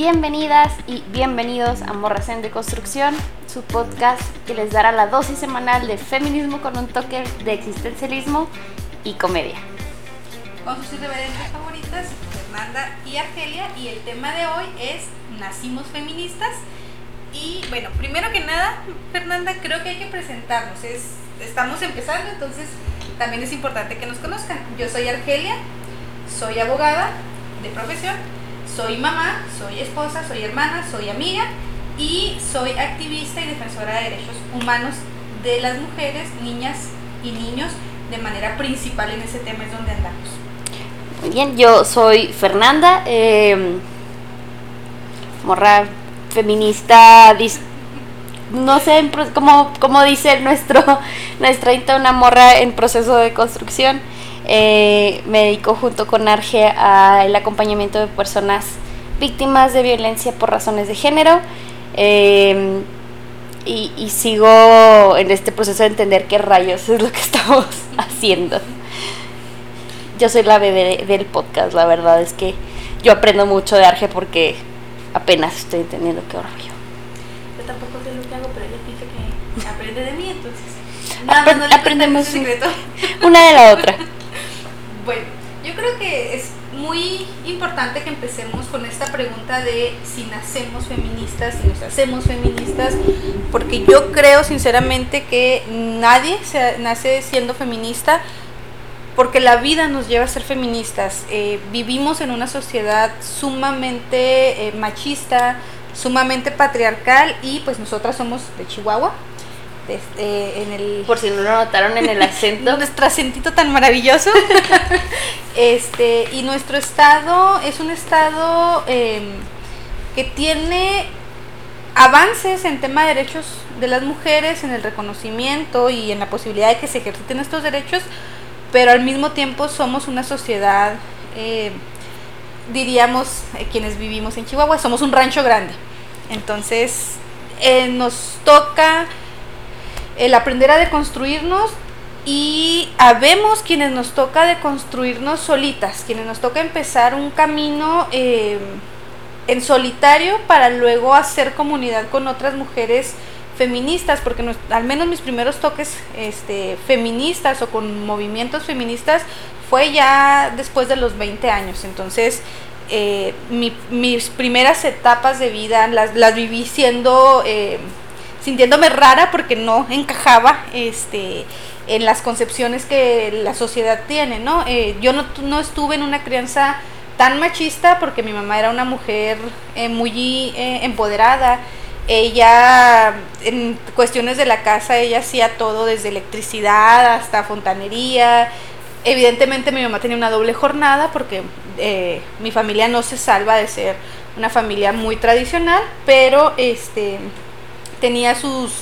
Bienvenidas y bienvenidos a Morracén de Construcción, su podcast que les dará la dosis semanal de feminismo con un toque de existencialismo y comedia. Con sus irreverentes favoritas, Fernanda y Argelia, y el tema de hoy es Nacimos Feministas. Y bueno, primero que nada, Fernanda, creo que hay que presentarnos. Es, estamos empezando, entonces también es importante que nos conozcan. Yo soy Argelia, soy abogada de profesión soy mamá, soy esposa, soy hermana, soy amiga y soy activista y defensora de derechos humanos de las mujeres, niñas y niños de manera principal en ese tema es donde andamos. Muy bien, yo soy Fernanda, eh, morra feminista, no sé, como, como dice nuestro, nuestra una morra en proceso de construcción. Eh, me dedico junto con Arge al acompañamiento de personas víctimas de violencia por razones de género. Eh, y, sigo en este proceso de entender qué rayos es lo que estamos haciendo. Yo soy la bebé del podcast, la verdad es que yo aprendo mucho de Arge porque apenas estoy entendiendo qué rollo. Yo tampoco sé lo que hago, pero ella dice que aprende de mí, entonces. aprendemos una de la otra. Bueno, yo creo que es muy importante que empecemos con esta pregunta de si nacemos feministas, si nos hacemos feministas, porque yo creo sinceramente que nadie se nace siendo feminista, porque la vida nos lleva a ser feministas. Eh, vivimos en una sociedad sumamente eh, machista, sumamente patriarcal y pues nosotras somos de Chihuahua, este, en el... Por si no lo notaron en el acento. nuestro acentito tan maravilloso. este, y nuestro estado es un estado em, que tiene avances en tema de derechos de las mujeres, en el reconocimiento y en la posibilidad de que se ejerciten estos derechos, pero al mismo tiempo somos una sociedad, em, diríamos, eh, quienes vivimos en Chihuahua, somos un rancho grande. Entonces, eh, nos toca el aprender a deconstruirnos y habemos quienes nos toca deconstruirnos solitas, quienes nos toca empezar un camino eh, en solitario para luego hacer comunidad con otras mujeres feministas, porque al menos mis primeros toques este, feministas o con movimientos feministas fue ya después de los 20 años. Entonces, eh, mis primeras etapas de vida las, las viví siendo eh, sintiéndome rara porque no encajaba este en las concepciones que la sociedad tiene, ¿no? Eh, yo no, no, estuve en una crianza tan machista porque mi mamá era una mujer eh, muy eh, empoderada. Ella, en cuestiones de la casa, ella hacía todo desde electricidad hasta fontanería. Evidentemente mi mamá tenía una doble jornada porque mi familia no se salva de ser una familia muy tradicional, pero este tenía sus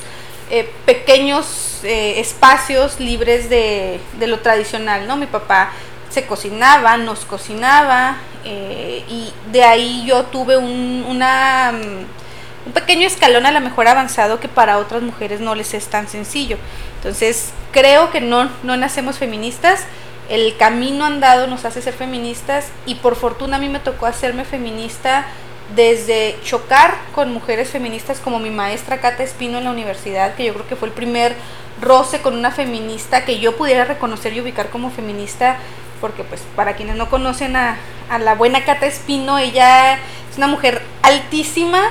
eh, pequeños eh, espacios libres de, lo tradicional, ¿no? Mi papá se cocinaba, nos cocinaba eh, y de ahí yo tuve un, una, mm, un pequeño escalón a lo mejor avanzado que para otras mujeres no les es tan sencillo. Entonces creo que no, no nacemos feministas, el camino andado nos hace ser feministas y por fortuna a mí me tocó hacerme feminista desde chocar con mujeres feministas como mi maestra Cata Espino en la universidad, que yo creo que fue el primer roce con una feminista que yo pudiera reconocer y ubicar como feminista, porque pues para quienes no conocen a, la buena Cata Espino, ella es una mujer altísima,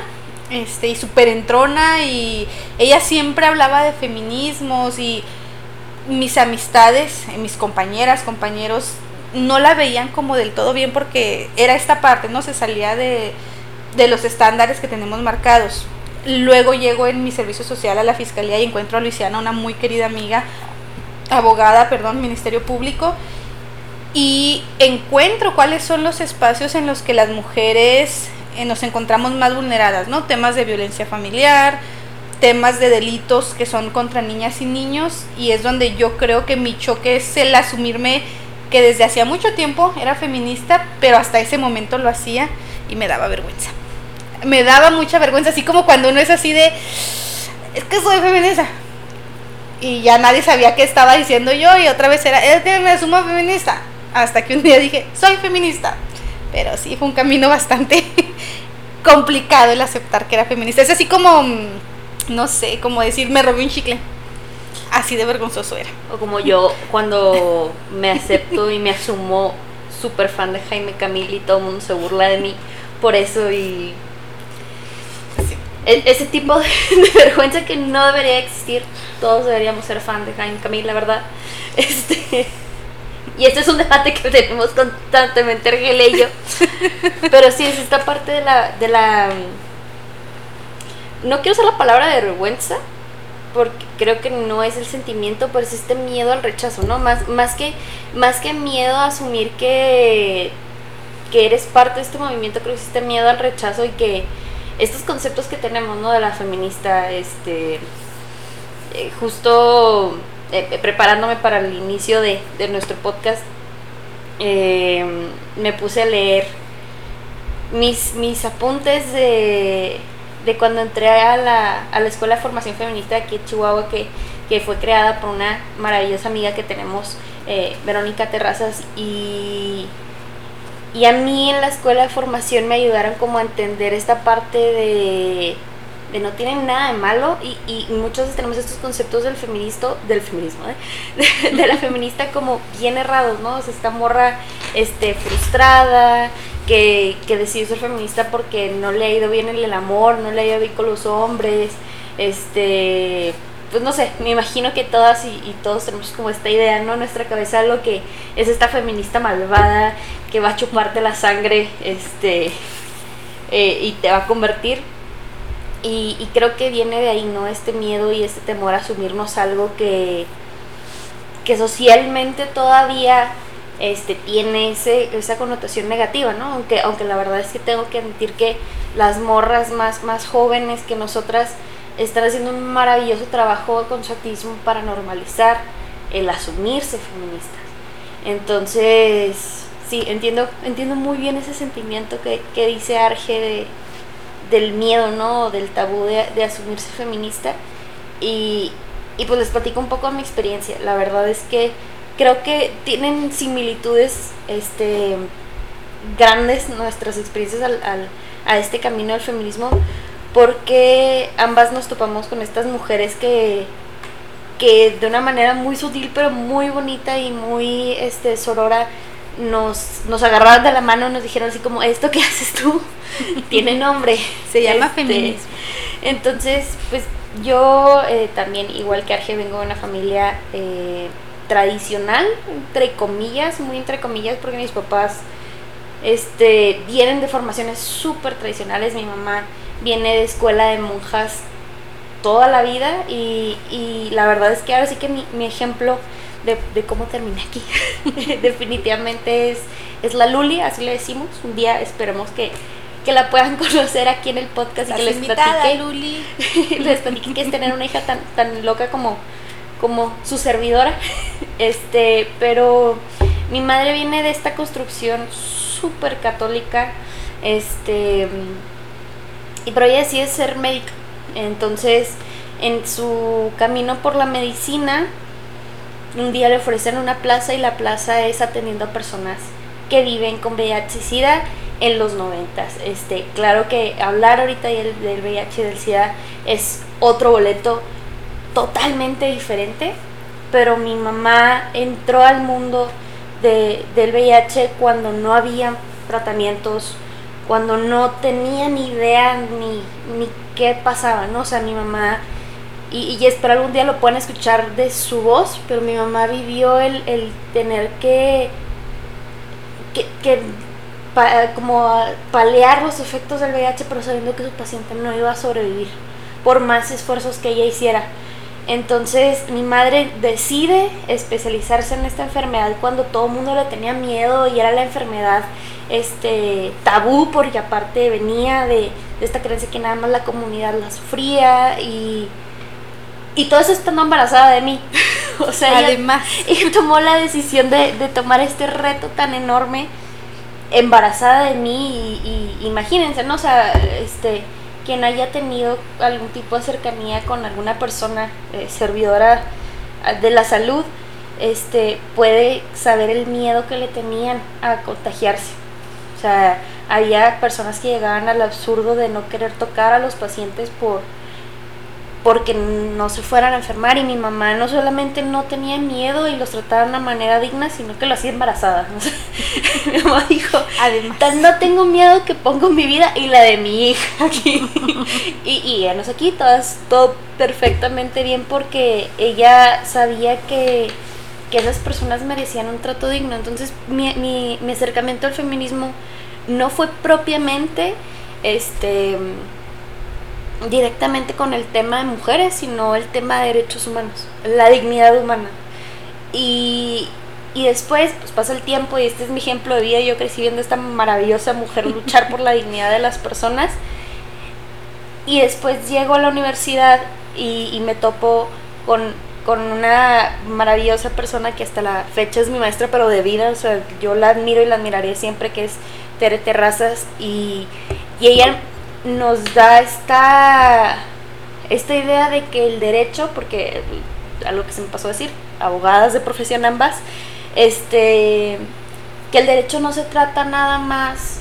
este, y súper entrona y ella siempre hablaba de feminismos y mis amistades, mis compañeras, compañeros, no la veían como del todo bien porque era esta parte, ¿no? Se salía de, de los estándares que tenemos marcados. Luego llego en mi servicio social a la fiscalía y encuentro a Luisiana, una muy querida amiga, abogada, perdón, Ministerio Público, y encuentro cuáles son los espacios en los que las mujeres eh, nos encontramos más vulneradas, ¿no? Temas de violencia familiar, temas de delitos que son contra niñas y niños, y es donde yo creo que mi choque es el asumirme que desde hacía mucho tiempo era feminista, pero hasta ese momento lo hacía y me daba vergüenza me daba mucha vergüenza, así como cuando uno es así de, es que soy feminista. Y ya nadie sabía qué estaba diciendo yo y otra vez era, es que me asumo feminista. Hasta que un día dije, soy feminista. Pero sí, fue un camino bastante complicado el aceptar que era feminista. Es así como, mm, no sé, como decir, me robé un chicle. Así de vergonzoso era. O como yo, cuando me acepto y me asumo súper fan de Jaime Camil y todo el mundo se burla de mí por eso y e-, ese tipo de, vergüenza que no debería existir. Todos deberíamos ser fan de Jaime Camil, la verdad. Este, y este es un debate que tenemos constantemente Argel y yo. Pero sí, es esta parte de la, de la... No quiero usar la palabra de vergüenza, porque creo que no es el sentimiento, pero es este miedo al rechazo, ¿no? Más, más, que, más que miedo a asumir que, que eres parte de este movimiento, creo que es este miedo al rechazo y que estos conceptos que tenemos, ¿no? De la feminista, este, eh, justo eh, eh, preparándome para el inicio de, nuestro podcast, me puse a leer mis, mis apuntes de, de cuando entré a la, a la Escuela de Formación Feminista aquí en Chihuahua, que, que fue creada por una maravillosa amiga que tenemos, Verónica Terrazas, y y a mí en la escuela de formación me ayudaron como a entender esta parte de, de no tienen nada de malo y, y muchos tenemos estos conceptos del feminista, del feminismo, ¿eh? de, la feminista como bien errados, ¿no? O sea, esta morra este, frustrada, que, que decidió ser feminista porque no le ha ido bien en el amor, no le ha ido bien con los hombres, este pues no sé, me imagino que todas y, todos tenemos como esta idea, ¿no? Nuestra cabeza lo que es esta feminista malvada que va a chuparte la sangre este, eh, y te va a convertir. Y, creo que viene de ahí, ¿no? Este miedo y este temor a asumirnos algo que, que socialmente todavía este, tiene ese, esa connotación negativa, ¿no? Aunque, aunque la verdad es que tengo que admitir que las morras más, más jóvenes que nosotras están haciendo un maravilloso trabajo con su activismo para normalizar el asumirse feministas. Entonces, sí, entiendo, entiendo muy bien ese sentimiento que, dice Arge de, del miedo, ¿no? Del tabú de, asumirse feminista. Y, y pues les platico un poco mi experiencia. La verdad es que creo que tienen similitudes este, grandes nuestras experiencias al, al, a este camino del feminismo porque ambas nos topamos con estas mujeres que, que de una manera muy sutil pero muy bonita y muy este sorora nos, nos agarraron de la mano y nos dijeron así como esto que haces tú tiene nombre se llama este, feminismo. entonces pues yo eh, también igual que Arge vengo de una familia eh, tradicional entre comillas muy entre comillas porque mis papás este vienen de formaciones súper tradicionales. Mi mamá viene de escuela de monjas toda la vida y, y la verdad es que ahora sí que mi, mi ejemplo de, de, cómo terminé aquí definitivamente es, es la Luli, así le decimos. Un día esperemos que, que la puedan conocer aquí en el podcast y que les platique, Luli. les platique que es tener una hija tan, tan loca como, como su servidora. Este, pero mi madre viene de esta construcción súper católica. Este pero ella decide ser médica. Entonces, en su camino por la medicina, un día le ofrecen una plaza y la plaza es atendiendo a personas que viven con VIH y SIDA en los noventas. Este, claro que hablar ahorita del, del VIH y del SIDA es otro boleto totalmente diferente, pero mi mamá entró al mundo de, del VIH cuando no había tratamientos cuando no tenía ni idea ni, ni qué pasaba, ¿no? O sea, mi mamá, y, y, espero algún día lo puedan escuchar de su voz, pero mi mamá vivió el, el tener que, que, que como palear los efectos del VIH, pero sabiendo que su paciente no iba a sobrevivir, por más esfuerzos que ella hiciera. Entonces mi madre decide especializarse en esta enfermedad cuando todo el mundo le tenía miedo y era la enfermedad este tabú porque aparte venía de, esta creencia que nada más la comunidad la sufría y, y todo eso estando embarazada de mí. o sea, además ella, tomó la decisión de, tomar este reto tan enorme embarazada de mí y, y imagínense, ¿no? O sea, este quien haya tenido algún tipo de cercanía con alguna persona eh, servidora ah, de la salud, este, puede saber el miedo que le tenían a contagiarse. O sea, había personas que llegaban al absurdo de no querer tocar a los pacientes por porque no se fueran a enfermar y mi mamá no solamente no tenía miedo y los trataba de una manera digna, sino que lo hacía embarazada. mi mamá dijo, además, no tengo miedo que pongo mi vida y la de mi hija aquí. y, y ya no sé aquí, todo perfectamente bien porque ella sabía que, que esas personas merecían un trato digno. Entonces mi, mi, mi acercamiento al feminismo no fue propiamente este directamente con el tema de mujeres, sino el tema de derechos humanos, la dignidad humana. Y, y después, pues pasa el tiempo y este es mi ejemplo de vida, yo crecí viendo a esta maravillosa mujer luchar por la dignidad de las personas. Y después llego a la universidad y, y me topo con, con, una maravillosa persona que hasta la fecha es mi maestra, pero de vida, o sea, yo la admiro y la admiraré siempre, que es Tere Terrazas. Y, y ella nos da esta, esta idea de que el derecho, porque algo que se me pasó a decir, abogadas de profesión ambas, este, que el derecho no se trata nada más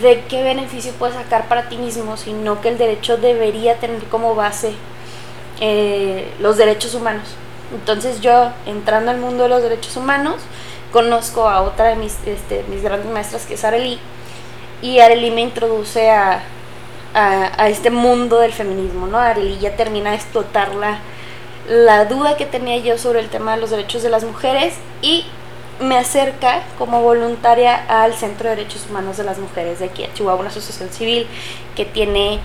de qué beneficio puedes sacar para ti mismo, sino que el derecho debería tener como base eh, los derechos humanos. Entonces yo, entrando al mundo de los derechos humanos, conozco a otra de mis, este, mis grandes maestras que es Arely, y Arely me introduce a, a, este mundo del feminismo, ¿no? Arely ya termina de explotar la, la duda que tenía yo sobre el tema de los derechos de las mujeres y me acerca como voluntaria al Centro de Derechos Humanos de las Mujeres de aquí a Chihuahua, una asociación civil que tiene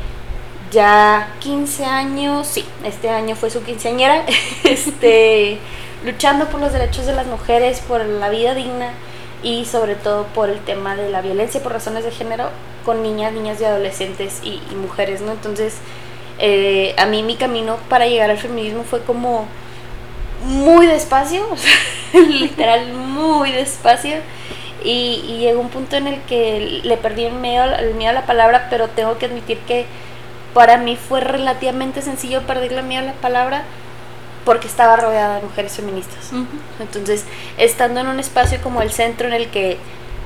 ya 15 años, sí, este año fue su quinceañera, este, luchando por los derechos de las mujeres, por la vida digna y sobre todo por el tema de la violencia por razones de género con niñas, niñas y adolescentes y, mujeres, ¿no? Entonces, eh, a mí mi camino para llegar al feminismo fue como muy despacio, literal muy despacio. Y, llegó un punto en el que le perdí el miedo, el miedo a la palabra, pero tengo que admitir que para mí fue relativamente sencillo perder el miedo a la palabra porque estaba rodeada de mujeres feministas. Entonces, estando en un espacio como el centro en el que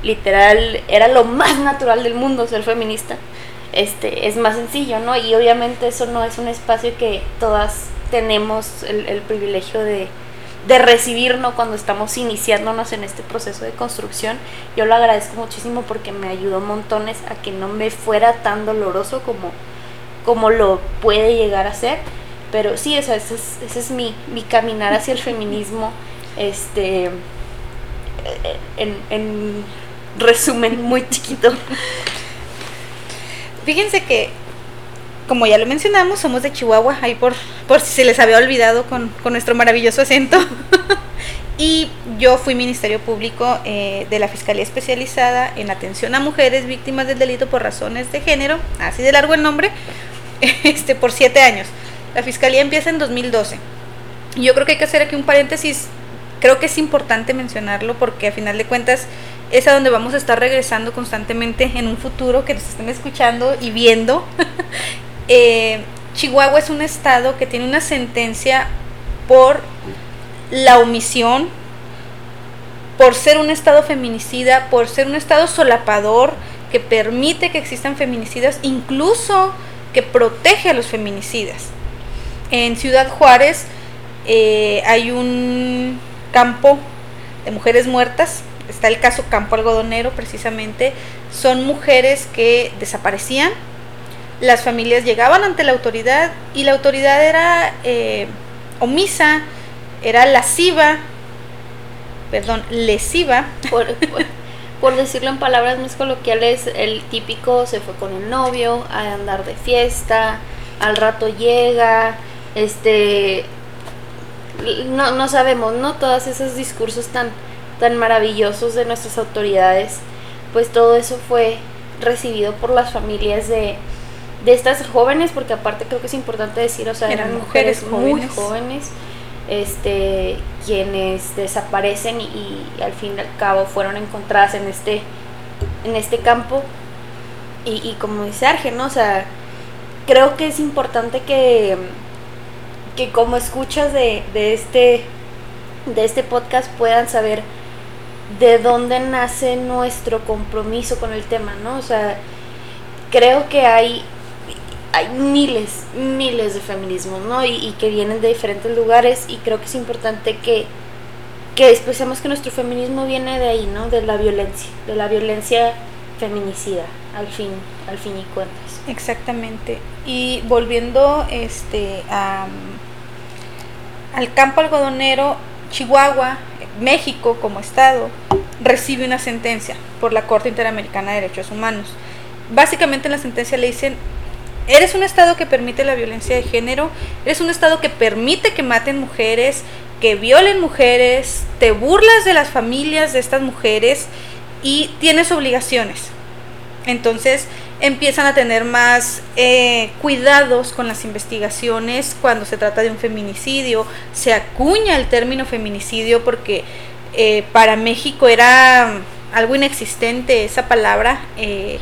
literal era lo más natural del mundo ser feminista, este, es más sencillo, ¿no? Y obviamente eso no es un espacio que todas tenemos el, privilegio de, de recibir, Cuando estamos iniciándonos en este proceso de construcción. Yo lo agradezco muchísimo porque me ayudó montones a que no me fuera tan doloroso como, como lo puede llegar a ser pero sí, ese es, ese es mi, mi, caminar hacia el feminismo, este, en, en resumen muy chiquito. Fíjense que, como ya lo mencionamos, somos de Chihuahua, ahí por, por si se les había olvidado con, con nuestro maravilloso acento. y yo fui Ministerio Público eh, de la Fiscalía Especializada en Atención a Mujeres Víctimas del Delito por Razones de Género, así de largo el nombre, este, por siete años. La fiscalía empieza en 2012. Yo creo que hay que hacer aquí un paréntesis. Creo que es importante mencionarlo porque a final de cuentas es a donde vamos a estar regresando constantemente en un futuro que nos estén escuchando y viendo. Eh, Chihuahua es un estado que tiene una sentencia por la omisión, por ser un estado feminicida, por ser un estado solapador que permite que existan feminicidas, incluso que protege a los feminicidas. En Ciudad Juárez eh, hay un campo de mujeres muertas, está el caso Campo Algodonero precisamente, son mujeres que desaparecían, las familias llegaban ante la autoridad y la autoridad era eh, omisa, era lasciva, perdón, lesiva. Por, por, decirlo en palabras más coloquiales, el típico se fue con el novio a andar de fiesta, al rato llega, este no, no sabemos, ¿no? Todos esos discursos tan, tan maravillosos de nuestras autoridades, pues todo eso fue recibido por las familias de, de estas jóvenes, porque aparte creo que es importante decir, o sea, eran, mujeres, muy jóvenes, este, quienes desaparecen y, al fin y al cabo fueron encontradas en este, en este campo. Y, y como dice Arge, ¿no? O sea, creo que es importante que que como escuchas de, de, este, de este podcast puedan saber de dónde nace nuestro compromiso con el tema, ¿no? O sea, creo que hay, hay miles, miles de feminismos, ¿no? Y, que vienen de diferentes lugares y creo que es importante que, que expresemos que nuestro feminismo viene de ahí, ¿no? De la violencia, de la violencia feminicida, al fin, al fin y cuentas. Exactamente. Y volviendo este a, al campo algodonero, Chihuahua, México como estado, recibe una sentencia por la Corte Interamericana de Derechos Humanos. Básicamente en la sentencia le dicen, eres un estado que permite la violencia de género, eres un estado que permite que maten mujeres, que violen mujeres, te burlas de las familias de estas mujeres y tienes obligaciones. Entonces empiezan a tener más eh, cuidados con las investigaciones cuando se trata de un feminicidio. Se acuña el término feminicidio porque eh, para México era algo inexistente esa palabra. Eh,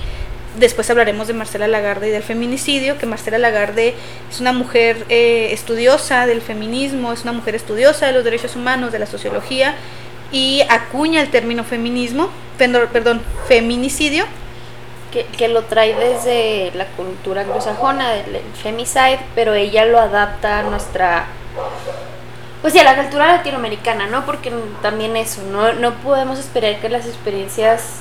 después hablaremos de Marcela Lagarde y del feminicidio, que Marcela Lagarde es una mujer estudiosa del feminismo, es una mujer estudiosa de los derechos humanos, de la sociología, y acuña el término feminismo, perdón, feminicidio que, lo trae desde la cultura anglosajona, del femicide, pero ella lo adapta a nuestra pues sí, a la cultura latinoamericana, ¿no? Porque también eso, no, no podemos esperar que las experiencias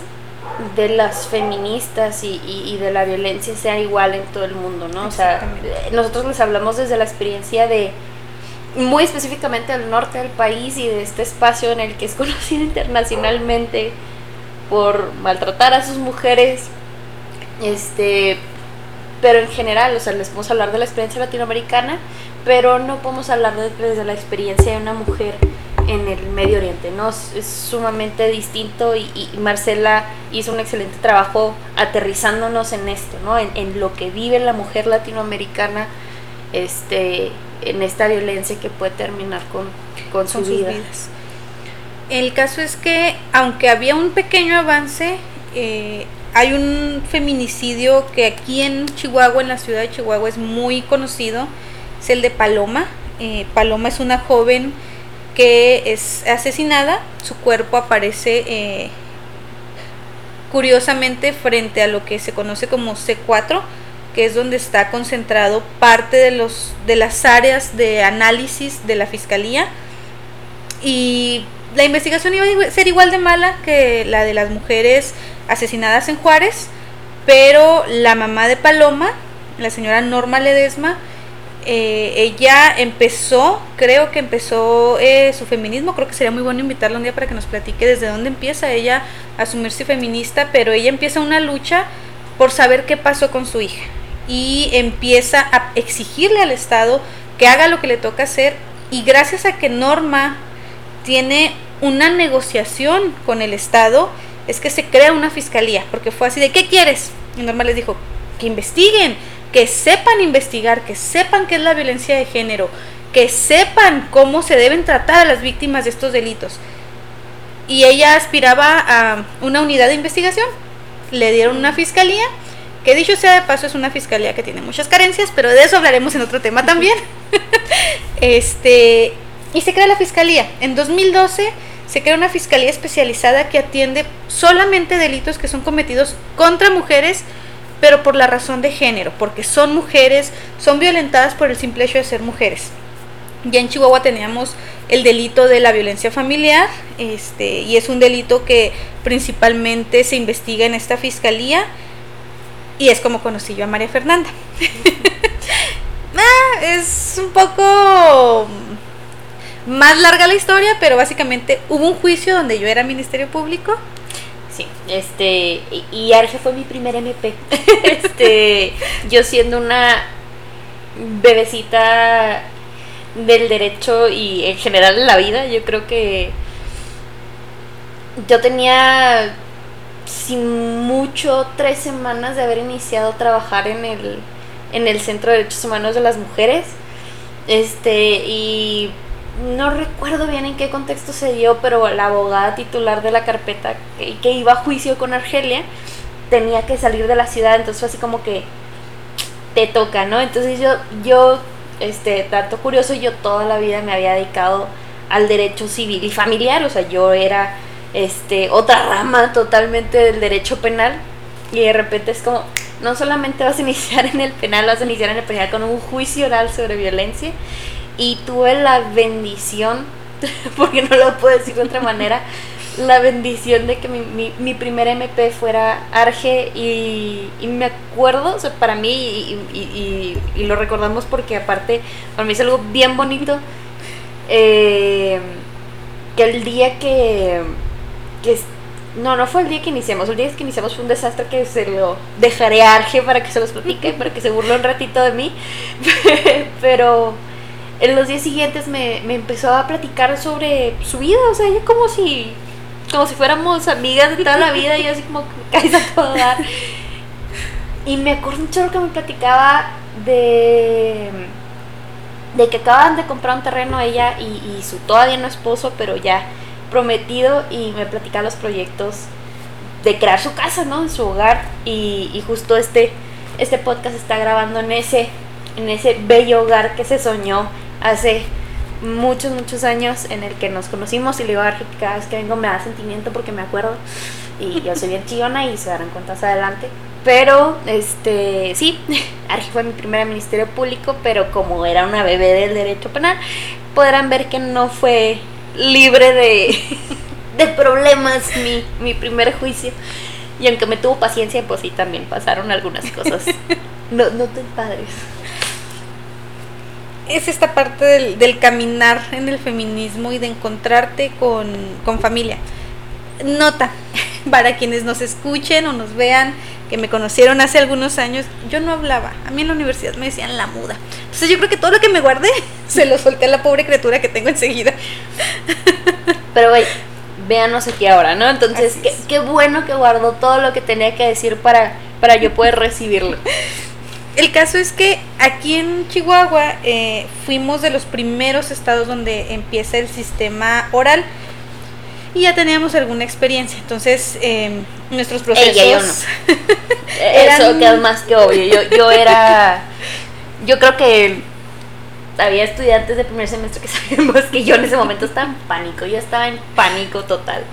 de las feministas y, y, de la violencia sea igual en todo el mundo, ¿no? O sea, nosotros les hablamos desde la experiencia de, muy específicamente del norte del país y de este espacio en el que es conocido internacionalmente por maltratar a sus mujeres, este, pero en general, o sea, les podemos hablar de la experiencia latinoamericana, pero no podemos hablar de, la experiencia de una mujer en el Medio Oriente, ¿no? Es, sumamente distinto y, Marcela hizo un excelente trabajo aterrizándonos en esto, ¿no? En, lo que vive la mujer latinoamericana este, en esta violencia que puede terminar con, con, sus vidas. El caso es que, aunque había un pequeño avance, eh, hay un feminicidio que aquí en Chihuahua, en la ciudad de Chihuahua, es muy conocido, es el de Paloma. Eh, Paloma es una joven que es asesinada, su cuerpo aparece eh, curiosamente frente a lo que se conoce como C4, que es donde está concentrado parte de, los, de las áreas de análisis de la fiscalía. Y la investigación iba a ser igual de mala que la de las mujeres asesinadas en Juárez, pero la mamá de Paloma, la señora Norma Ledesma, eh, ella empezó, creo que empezó eh, su feminismo, creo que sería muy bueno invitarla un día para que nos platique desde dónde empieza ella a asumirse feminista, pero ella empieza una lucha por saber qué pasó con su hija y empieza a exigirle al Estado que haga lo que le toca hacer y gracias a que Norma tiene una negociación con el Estado, es que se crea una fiscalía, porque fue así de, ¿qué quieres? Y Norma les dijo, que investiguen, que sepan investigar, que sepan qué es la violencia de género, que sepan cómo se deben tratar a las víctimas de estos delitos. Y ella aspiraba a una unidad de investigación, le dieron una fiscalía, que dicho sea de paso es una fiscalía que tiene muchas carencias, pero de eso hablaremos en otro tema también. este, y se crea la fiscalía. En 2012 se crea una fiscalía especializada que atiende solamente delitos que son cometidos contra mujeres, pero por la razón de género, porque son mujeres, son violentadas por el simple hecho de ser mujeres. Ya en Chihuahua teníamos el delito de la violencia familiar, este, y es un delito que principalmente se investiga en esta fiscalía, y es como conocí yo a María Fernanda. ah, es un poco más larga la historia, pero básicamente hubo un juicio donde yo era Ministerio Público. Sí, este, y Arge fue mi primer MP. este, yo siendo una bebecita del derecho y en general de la vida, yo creo que yo tenía sin mucho tres semanas de haber iniciado a trabajar en el, en el Centro de Derechos Humanos de las Mujeres. Este, y no recuerdo bien en qué contexto se dio, pero la abogada titular de la carpeta que, iba a juicio con Argelia tenía que salir de la ciudad, entonces fue así como que te toca, ¿no? Entonces yo, yo, este, tanto curioso, yo toda la vida me había dedicado al derecho civil y familiar, o sea, yo era este, otra rama totalmente del derecho penal. Y de repente es como, no solamente vas a iniciar en el penal, vas a iniciar en el penal con un juicio oral sobre violencia. Y tuve la bendición, porque no lo puedo decir de otra manera, la bendición de que mi, mi, mi primer MP fuera Arge y, y, me acuerdo, o sea, para mí, y, y, lo recordamos porque aparte, para mí es algo bien bonito, eh, que el día que, que, no, no fue el día que iniciamos, el día que iniciamos fue un desastre que se lo dejaré a Arge para que se los platique, para que se burle un ratito de mí, pero en los días siguientes me, me empezó a platicar sobre su vida, o sea, ella como si como si fuéramos amigas de toda la vida y así como caes a todo. Y me acuerdo un chorro que me platicaba de de que acaban de comprar un terreno ella y, y su todavía no esposo, pero ya prometido y me platicaba los proyectos de crear su casa, ¿no? En su hogar y, y, justo este este podcast está grabando en ese en ese bello hogar que se soñó hace muchos, muchos años en el que nos conocimos y le digo a que cada vez que vengo me da sentimiento porque me acuerdo y yo soy bien chillona y se darán cuenta más adelante. Pero, este, sí, Argi fue mi primer ministerio público, pero como era una bebé del derecho penal, podrán ver que no fue libre de, de problemas mi, mi primer juicio. Y aunque me tuvo paciencia, pues sí, también pasaron algunas cosas no, no tan padres es esta parte del, del, caminar en el feminismo y de encontrarte con, con, familia. Nota, para quienes nos escuchen o nos vean, que me conocieron hace algunos años, yo no hablaba. A mí en la universidad me decían la muda. Entonces yo creo que todo lo que me guardé se lo solté a la pobre criatura que tengo enseguida. Pero güey, véanos aquí ahora, ¿no? Entonces, qué, qué, bueno que guardó todo lo que tenía que decir para, para yo poder recibirlo. El caso es que aquí en Chihuahua eh, fuimos de los primeros estados donde empieza el sistema oral y ya teníamos alguna experiencia. Entonces, eh, nuestros procesos. Ella, yo no. eran... Eso más que obvio. Yo, yo era. Yo creo que había estudiantes de primer semestre que sabíamos que yo en ese momento estaba en pánico. Yo estaba en pánico total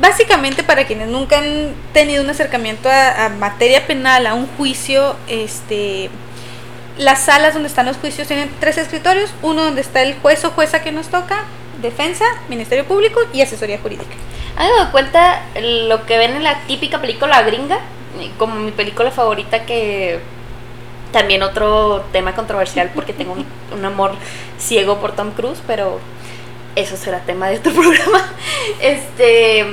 básicamente para quienes nunca han tenido un acercamiento a, materia penal, a un juicio, este, las salas donde están los juicios tienen tres escritorios, uno donde está el juez o jueza que nos toca, defensa, ministerio público y asesoría jurídica. ¿Han dado cuenta lo que ven en la típica película gringa? Como mi película favorita que también otro tema controversial porque tengo un amor ciego por Tom Cruise, pero eso será tema de otro programa. Este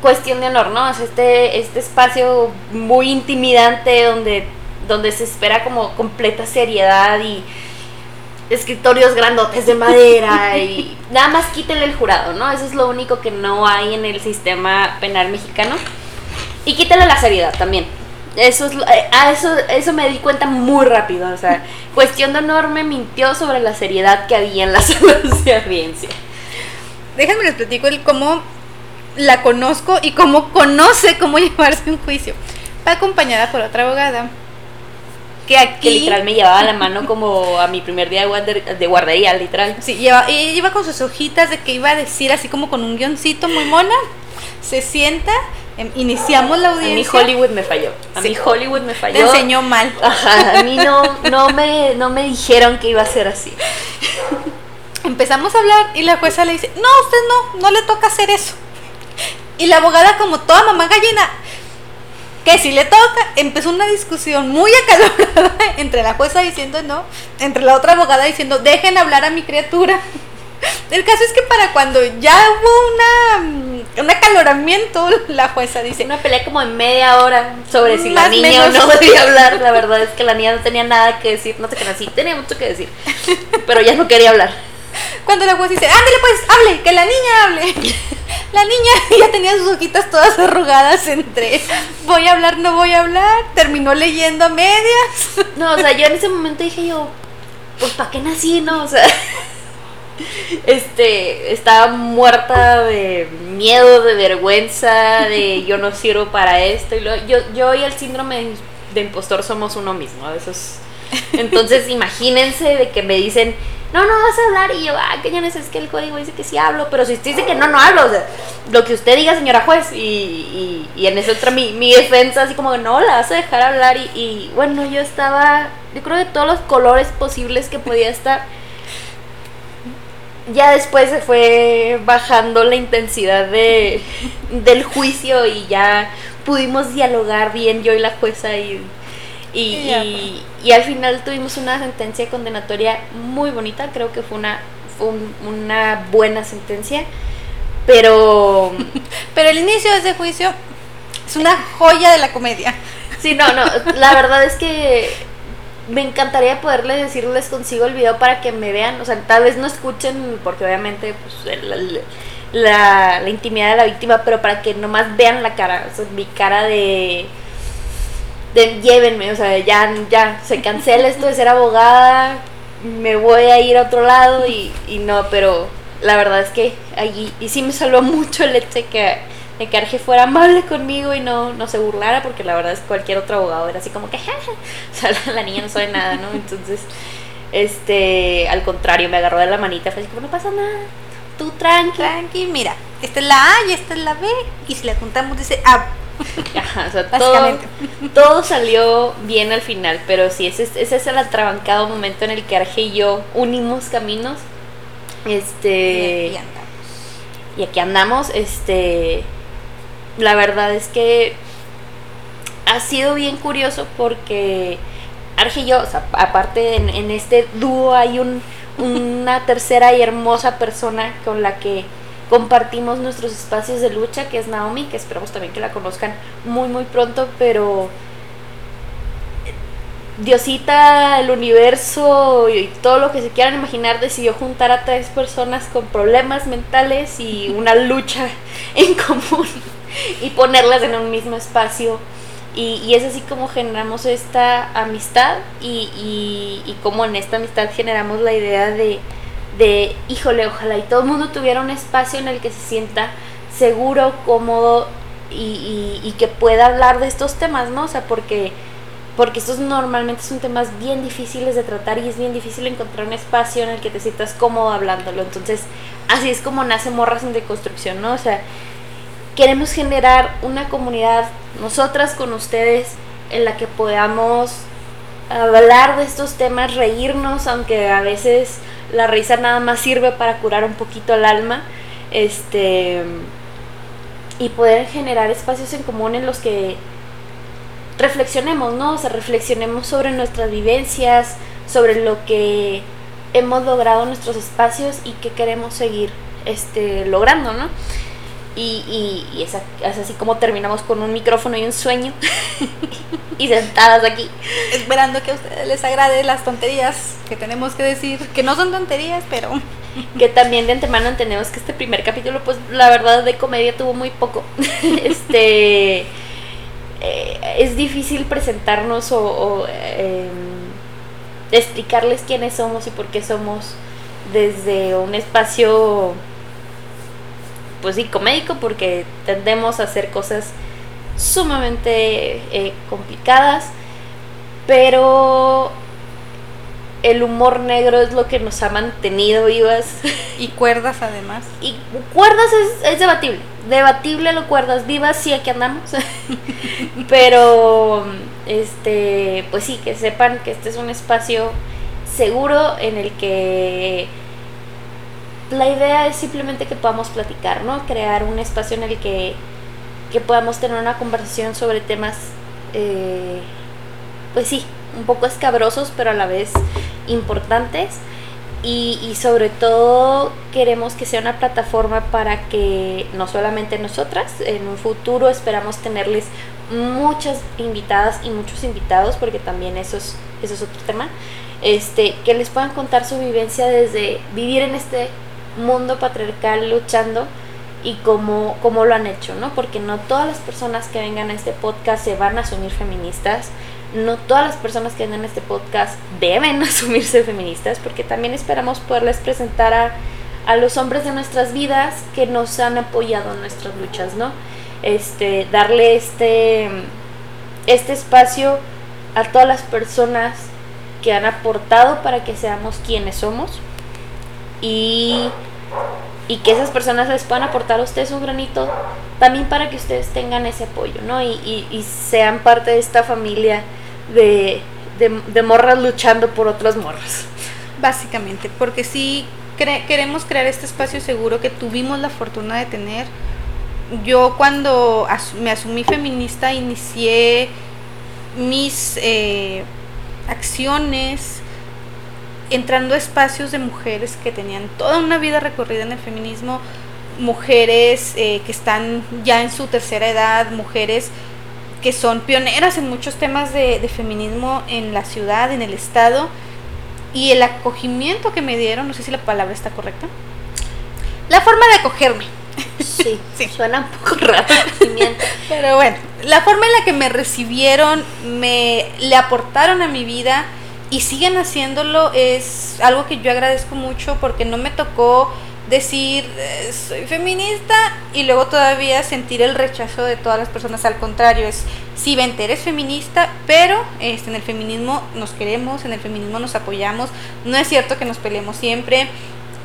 cuestión de honor, ¿no? Es este, este espacio muy intimidante donde, donde se espera como completa seriedad y escritorios grandotes de madera y nada más quítenle el jurado, ¿no? Eso es lo único que no hay en el sistema penal mexicano. Y quítenle la seriedad también. Eso es eh, a eso eso me di cuenta muy rápido, o sea, cuestión de honor me mintió sobre la seriedad que había en las salas de audiencia. Déjenme les platico el cómo la conozco y cómo conoce cómo llevarse un juicio. Va acompañada por otra abogada. Que aquí. Que literal me llevaba la mano como a mi primer día de guardería, literal. Sí, lleva, y iba con sus hojitas de que iba a decir así como con un guioncito muy mona. Se sienta, iniciamos la audiencia. A mí Hollywood me falló. A sí. mí Hollywood me falló. Te enseñó mal. Ajá, a mí no, no, me, no me dijeron que iba a ser así. Empezamos a hablar y la jueza le dice, no, usted no, no le toca hacer eso. Y la abogada, como toda mamá gallina, que si le toca, empezó una discusión muy acalorada entre la jueza diciendo no, entre la otra abogada diciendo dejen hablar a mi criatura. El caso es que para cuando ya hubo una un acaloramiento, la jueza dice una pelea como de media hora sobre si la niña o no debía hablar. La verdad es que la niña no tenía nada que decir, no sé qué, sí tenía mucho que decir, pero ya no quería hablar. Cuando la jueza dice, ándale pues, hable, que la niña hable. La niña ya tenía sus hojitas todas arrugadas entre voy a hablar, no voy a hablar. Terminó leyendo a medias. No, o sea, yo en ese momento dije yo, pues ¿para qué nací, no? O sea, este, estaba muerta de miedo, de vergüenza, de yo no sirvo para esto. Y lo, yo, yo y el síndrome de impostor somos uno mismo. Entonces, imagínense de que me dicen, no, no vas a hablar. Y yo, ah, qué es, es que el código dice que sí hablo. Pero si usted dice que no, no hablo. O sea, lo que usted diga, señora juez. Y, y, en eso entra mi, mi, defensa, así como que no, la vas a dejar hablar. Y, y bueno, yo estaba, yo creo que todos los colores posibles que podía estar. Ya después se fue bajando la intensidad de, del juicio y ya pudimos dialogar bien yo y la jueza y y, y, al final tuvimos una sentencia condenatoria muy bonita, creo que fue una, una buena sentencia, pero... pero el inicio de ese juicio es una joya de la comedia. Sí, no, no, la verdad es que me encantaría poderles decirles consigo el video para que me vean, o sea, tal vez no escuchen porque obviamente pues, la, la, intimidad de la víctima, pero para que nomás vean la cara, o sea, mi cara de de llévenme, o sea, ya, ya, se cancela esto de ser abogada, me voy a ir a otro lado y, y no, pero la verdad es que allí, y sí me salvó mucho el hecho que, de que Arge fuera amable conmigo y no, no se burlara, porque la verdad es que cualquier otro abogado era así como que, o sea, la, niña no sabe nada, ¿no? Entonces, este, al contrario, me agarró de la manita, fue así como, no pasa nada, tú tranqui. Tranqui, mira, esta es la A y esta es la B, y si la juntamos dice A todo, salió bien al final, pero sí, ese, ese es el atrabancado momento en el que Arge y yo unimos caminos. Este. Y aquí andamos. Y aquí andamos, este. La verdad es que ha sido bien curioso porque Arge y yo, aparte en, en este dúo hay un, una tercera y hermosa persona con la que compartimos nuestros espacios de lucha, que es Naomi, que esperamos también que la conozcan muy, muy pronto, pero Diosita, el universo y todo lo que se quieran imaginar decidió juntar a tres personas con problemas mentales y una lucha en común y ponerlas en un mismo espacio. Y, es así como generamos esta amistad y, y, y como en esta amistad generamos la idea de, de, híjole, ojalá y todo el mundo tuviera un espacio en el que se sienta seguro, cómodo y, que pueda hablar de estos temas, ¿no? O sea, porque, porque estos normalmente son temas bien difíciles de tratar y es bien difícil encontrar un espacio en el que te sientas cómodo hablándolo. Entonces, así es como nace Morras en Deconstrucción, ¿no? O sea, queremos generar una comunidad, nosotras con ustedes, en la que podamos hablar de estos temas, reírnos, aunque a veces la risa nada más sirve para curar un poquito el alma. Este y poder generar espacios en común en los que reflexionemos, ¿no? O sea, reflexionemos sobre nuestras vivencias, sobre lo que hemos logrado en nuestros espacios y que queremos seguir este, logrando, ¿no? Y, y, es, así como terminamos con un micrófono y un sueño y sentadas aquí. Esperando que a ustedes les agrade las tonterías que tenemos que decir, que no son tonterías, pero... Que también de antemano entendemos que este primer capítulo, pues la verdad de comedia tuvo muy poco. este... Eh, es difícil presentarnos o, em, explicarles quiénes somos y por qué somos desde un espacio pues psicomédico porque tendemos a hacer cosas sumamente eh, complicadas, pero el humor negro es lo que nos ha mantenido vivas. Y cuerdas además. Y cuerdas es, debatible. Debatible lo cuerdas vivas, sí, aquí andamos. Pero, este, pues sí, que sepan que este es un espacio seguro en el que la idea es simplemente que podamos platicar, ¿no? Crear un espacio en el que, podamos tener una conversación sobre temas, eh, pues sí, un poco escabrosos, pero a la vez importantes. Y, y, sobre todo queremos que sea una plataforma para que no solamente nosotras, en un futuro esperamos tenerles muchas invitadas y muchos invitados, porque también eso es, eso es otro tema, este, que les puedan contar su vivencia desde vivir en este mundo patriarcal luchando y cómo, cómo lo han hecho, ¿no? Porque no todas las personas que vengan a este podcast se van a asumir feministas, no todas las personas que vengan a este podcast deben asumirse feministas, porque también esperamos poderles presentar a, a los hombres de nuestras vidas que nos han apoyado en nuestras luchas, ¿no? Este, darle este, este espacio a todas las personas que han aportado para que seamos quienes somos y, y que esas personas les puedan aportar a ustedes un granito también para que ustedes tengan ese apoyo, ¿no? Y, y, sean parte de esta familia de, de, morras luchando por otras morras. Básicamente, porque si queremos crear este espacio seguro que tuvimos la fortuna de tener. Yo cuando me asumí feminista inicié mis eh, acciones entrando a espacios de mujeres que tenían toda una vida recorrida en el feminismo, mujeres eh, que están ya en su tercera edad, mujeres que son pioneras en muchos temas de, de, feminismo en la ciudad, en el estado, y el acogimiento que me dieron, no sé si la palabra está correcta, la forma de acogerme. Sí, sí. suena un poco raro. Pero bueno, la forma en la que me recibieron, me le aportaron a mi vida y siguen haciéndolo es algo que yo agradezco mucho porque no me tocó decir eh, soy feminista y luego todavía sentir el rechazo de todas las personas. Al contrario, es si vente, eres feminista, pero este, en el feminismo nos queremos, en el feminismo nos apoyamos. No es cierto que nos peleemos siempre.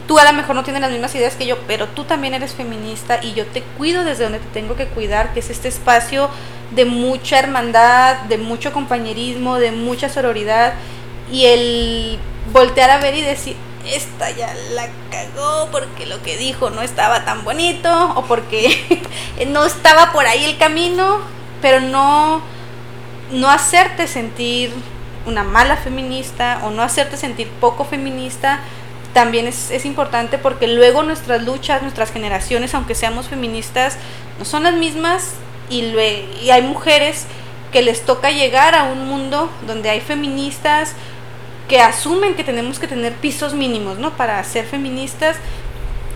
Tú a lo mejor no tienes las mismas ideas que yo, pero tú también eres feminista y yo te cuido desde donde te tengo que cuidar, que es este espacio de mucha hermandad, de mucho compañerismo, de mucha sororidad y el voltear a ver y decir, esta ya la cagó porque lo que dijo no estaba tan bonito o porque no estaba por ahí el camino, pero no, no hacerte sentir una mala feminista o no hacerte sentir poco feminista también es, es, importante porque luego nuestras luchas, nuestras generaciones, aunque seamos feministas, no son las mismas y, y hay mujeres que les toca llegar a un mundo donde hay feministas, que asumen que tenemos que tener pisos mínimos, ¿no? Para ser feministas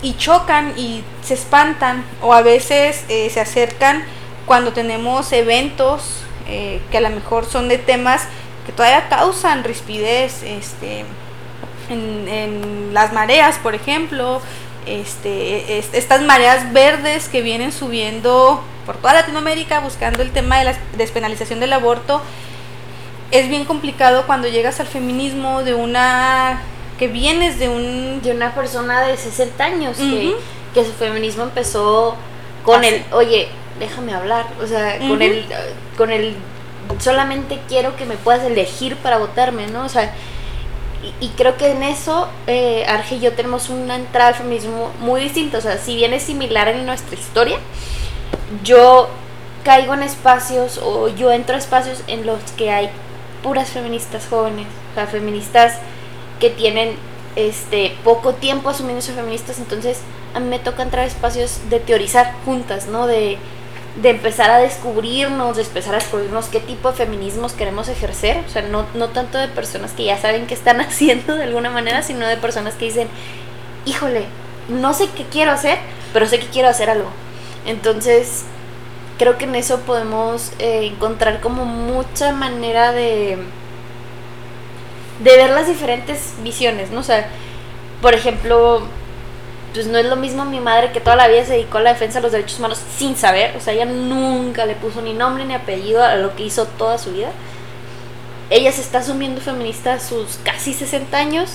y chocan y se espantan o a veces eh, se acercan cuando tenemos eventos eh, que a lo mejor son de temas que todavía causan rispidez, este, en, las mareas, por ejemplo, este, estas mareas verdes que vienen subiendo por toda Latinoamérica buscando el tema de la despenalización del aborto es bien complicado cuando llegas al feminismo de una que vienes de un de una persona de 60 años que, que, su feminismo empezó con el oye déjame hablar o sea con el con el solamente quiero que me puedas elegir para votarme no o sea y, creo que en eso eh, Arge y yo tenemos una entrada al feminismo muy distinta. O sea si bien es similar en nuestra historia yo caigo en espacios o yo entro a espacios en los que hay puras feministas jóvenes, o sea, feministas que tienen este poco tiempo asumiéndose feministas, entonces a mí me toca entrar a espacios de teorizar juntas, ¿no? De, de empezar a descubrirnos, de empezar a descubrirnos qué tipo de feminismos queremos ejercer, o sea, no, no tanto de personas que ya saben qué están haciendo de alguna manera, sino de personas que dicen, híjole, no sé qué quiero hacer, pero sé que quiero hacer algo. Entonces, creo que en eso podemos eh, encontrar como mucha manera de de ver las diferentes visiones, ¿no? O sea, por ejemplo, pues no es lo mismo mi madre que toda la vida se dedicó a la defensa de los derechos humanos sin saber, o sea, ella nunca le puso ni nombre ni apellido a lo que hizo toda su vida. Ella se está asumiendo feminista a sus casi 60 años,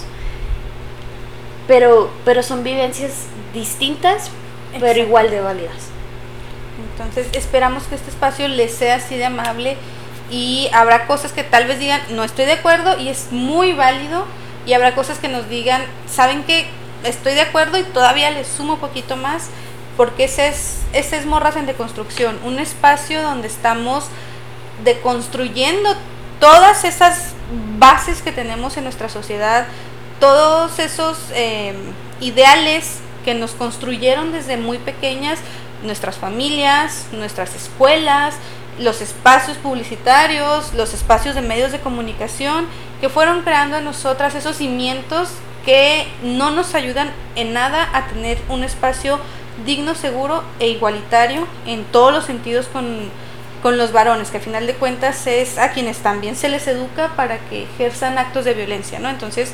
pero, pero son vivencias distintas, pero igual de válidas. Entonces esperamos que este espacio les sea así de amable y habrá cosas que tal vez digan no estoy de acuerdo y es muy válido y habrá cosas que nos digan saben que estoy de acuerdo y todavía les sumo un poquito más porque ese es, ese es Morras en Deconstrucción, un espacio donde estamos deconstruyendo todas esas bases que tenemos en nuestra sociedad, todos esos eh, ideales que nos construyeron desde muy pequeñas nuestras familias, nuestras escuelas, los espacios publicitarios, los espacios de medios de comunicación que fueron creando en nosotras esos cimientos que no nos ayudan en nada a tener un espacio digno, seguro e igualitario en todos los sentidos con, con los varones, que al final de cuentas es a quienes también se les educa para que ejerzan actos de violencia, ¿no? Entonces,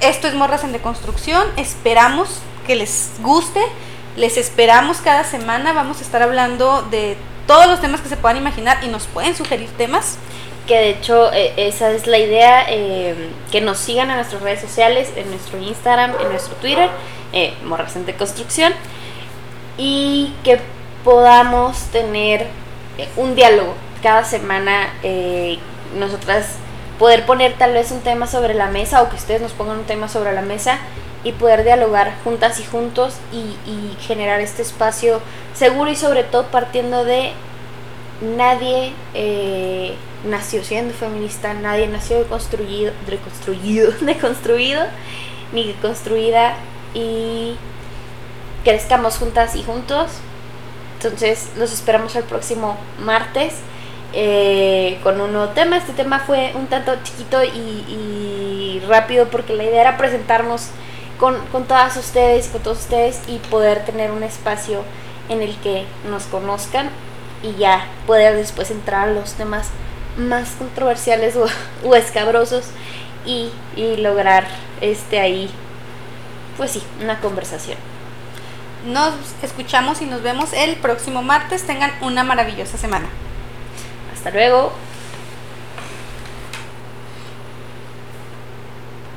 esto es Morras en Deconstrucción, esperamos que les guste, les esperamos cada semana, vamos a estar hablando de todos los temas que se puedan imaginar y nos pueden sugerir temas. que de hecho eh, esa es la idea, eh, que nos sigan en nuestras redes sociales, en nuestro Instagram, en nuestro Twitter, eh, de Construcción, y que podamos tener eh, un diálogo cada semana, nosotras poder poner tal vez un tema sobre la mesa o que ustedes nos pongan un tema sobre la mesa y poder dialogar juntas y juntos y, generar este espacio seguro y sobre todo partiendo de nadie eh, nació siendo feminista, nadie nació deconstruido, reconstruido, deconstruido, ni deconstruida y crezcamos juntas y juntos. Entonces los esperamos el próximo martes eh, con un nuevo tema. Este tema fue un tanto chiquito y rápido porque la idea era presentarnos con, con todas ustedes, con todos ustedes y poder tener un espacio en el que nos conozcan y ya poder después entrar a los temas más controversiales o, escabrosos y, y, lograr este ahí, pues sí, una conversación. Nos escuchamos y nos vemos el próximo martes. Tengan una maravillosa semana. Hasta luego.